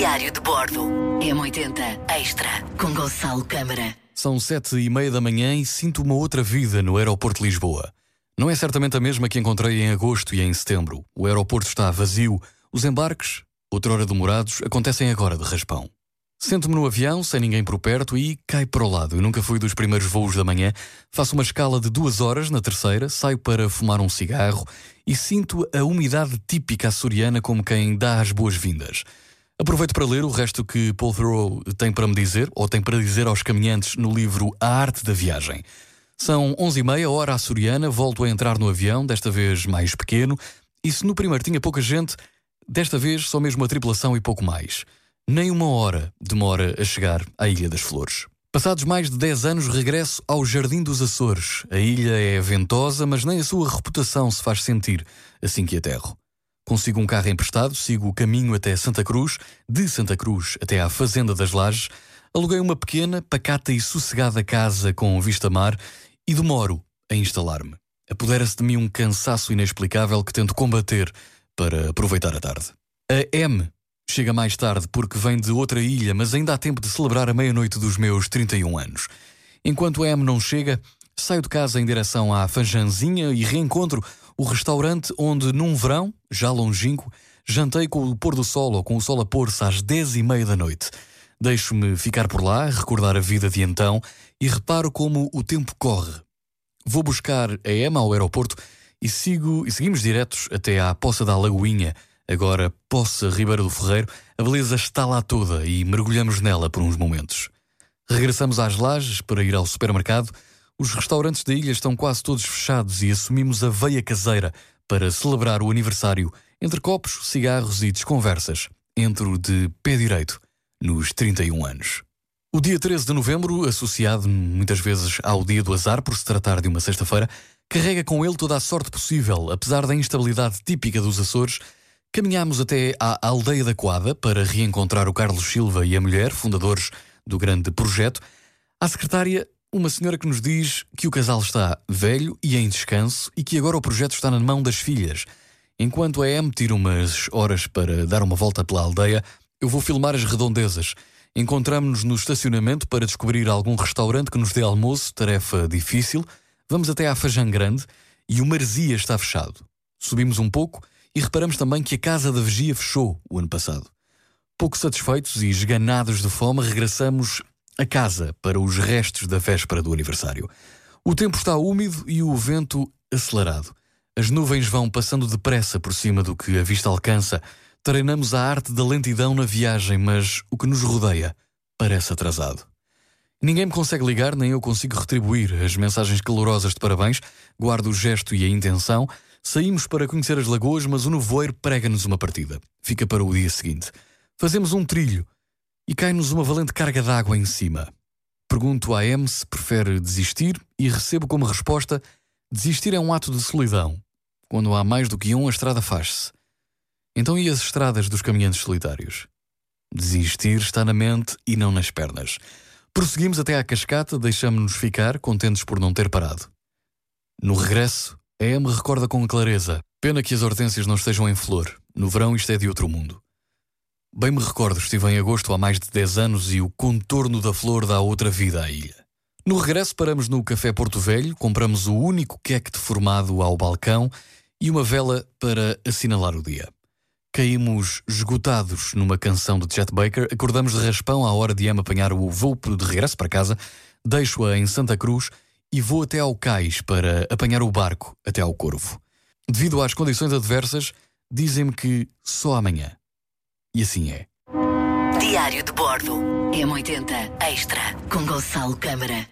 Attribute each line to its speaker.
Speaker 1: Diário de Bordo. M80 Extra com Gonçalo Câmara.
Speaker 2: São sete e meia da manhã e sinto uma outra vida no aeroporto de Lisboa. Não é certamente a mesma que encontrei em agosto e em setembro. O aeroporto está vazio. Os embarques, outrora demorados, acontecem agora de raspão. Sento-me no avião, sem ninguém por perto, e cai para o lado. Eu nunca fui dos primeiros voos da manhã. Faço uma escala de duas horas na terceira, saio para fumar um cigarro e sinto a umidade típica açoriana como quem dá as boas-vindas. Aproveito para ler o resto que Paul Thoreau tem para me dizer, ou tem para dizer aos caminhantes no livro A Arte da Viagem. São onze e meia, hora açoriana, volto a entrar no avião, desta vez mais pequeno, e se no primeiro tinha pouca gente, desta vez só mesmo a tripulação e pouco mais. Nem uma hora demora a chegar à Ilha das Flores. Passados mais de 10 anos, regresso ao Jardim dos Açores. A ilha é ventosa, mas nem a sua reputação se faz sentir assim que aterro. Consigo um carro emprestado, sigo o caminho até Santa Cruz, de Santa Cruz até à Fazenda das Lajes, aluguei uma pequena, pacata e sossegada casa com vista-mar e demoro a instalar-me. Apodera-se de mim um cansaço inexplicável que tento combater para aproveitar a tarde. A M Chega mais tarde porque vem de outra ilha, mas ainda há tempo de celebrar a meia-noite dos meus 31 anos. Enquanto a M não chega, saio de casa em direção à Fanjanzinha e reencontro o restaurante onde, num verão, já longínquo, jantei com o pôr do sol ou com o sol a pôr-se às 10 e meia da noite. Deixo-me ficar por lá, recordar a vida de então e reparo como o tempo corre. Vou buscar a Emma ao aeroporto e sigo e seguimos diretos até à Poça da Lagoinha, Agora, Poça Ribeiro do Ferreiro, a beleza está lá toda e mergulhamos nela por uns momentos. Regressamos às lajes para ir ao supermercado. Os restaurantes da ilha estão quase todos fechados e assumimos a veia caseira para celebrar o aniversário entre copos, cigarros e desconversas. Entro de pé direito nos 31 anos. O dia 13 de novembro, associado muitas vezes ao dia do azar por se tratar de uma sexta-feira, carrega com ele toda a sorte possível, apesar da instabilidade típica dos Açores Caminhámos até à Aldeia da Coada para reencontrar o Carlos Silva e a mulher, fundadores do grande projeto. À secretária, uma senhora que nos diz que o casal está velho e em descanso e que agora o projeto está na mão das filhas. Enquanto a M tira umas horas para dar uma volta pela aldeia, eu vou filmar as redondezas. Encontramos-nos no estacionamento para descobrir algum restaurante que nos dê almoço, tarefa difícil. Vamos até à Fajã Grande e o Marzia está fechado. Subimos um pouco e reparamos também que a Casa da Vigia fechou o ano passado. Pouco satisfeitos e esganados de fome, regressamos a casa para os restos da véspera do aniversário. O tempo está úmido e o vento acelerado. As nuvens vão passando depressa por cima do que a vista alcança. Treinamos a arte da lentidão na viagem, mas o que nos rodeia parece atrasado. Ninguém me consegue ligar, nem eu consigo retribuir as mensagens calorosas de parabéns. Guardo o gesto e a intenção, Saímos para conhecer as lagoas, mas o nevoeiro prega-nos uma partida. Fica para o dia seguinte. Fazemos um trilho e cai-nos uma valente carga d'água em cima. Pergunto à M se prefere desistir e recebo como resposta: desistir é um ato de solidão. Quando há mais do que um, a estrada faz-se. Então e as estradas dos caminhantes solitários? Desistir está na mente e não nas pernas. Prosseguimos até à cascata, deixamos-nos ficar, contentes por não ter parado. No regresso, a M recorda com clareza. Pena que as hortênsias não estejam em flor. No verão isto é de outro mundo. Bem me recordo, estive em agosto há mais de 10 anos e o contorno da flor dá outra vida à ilha. No regresso paramos no Café Porto Velho, compramos o único queque deformado ao balcão e uma vela para assinalar o dia. Caímos esgotados numa canção de Chet Baker, acordamos de raspão à hora de Emma apanhar o voo de regresso para casa, deixo-a em Santa Cruz e vou até ao cais para apanhar o barco até ao Corvo. Devido às condições adversas, dizem-me que só amanhã. E assim é.
Speaker 1: Diário de Bordo. M80 Extra com Gonçalo Câmara.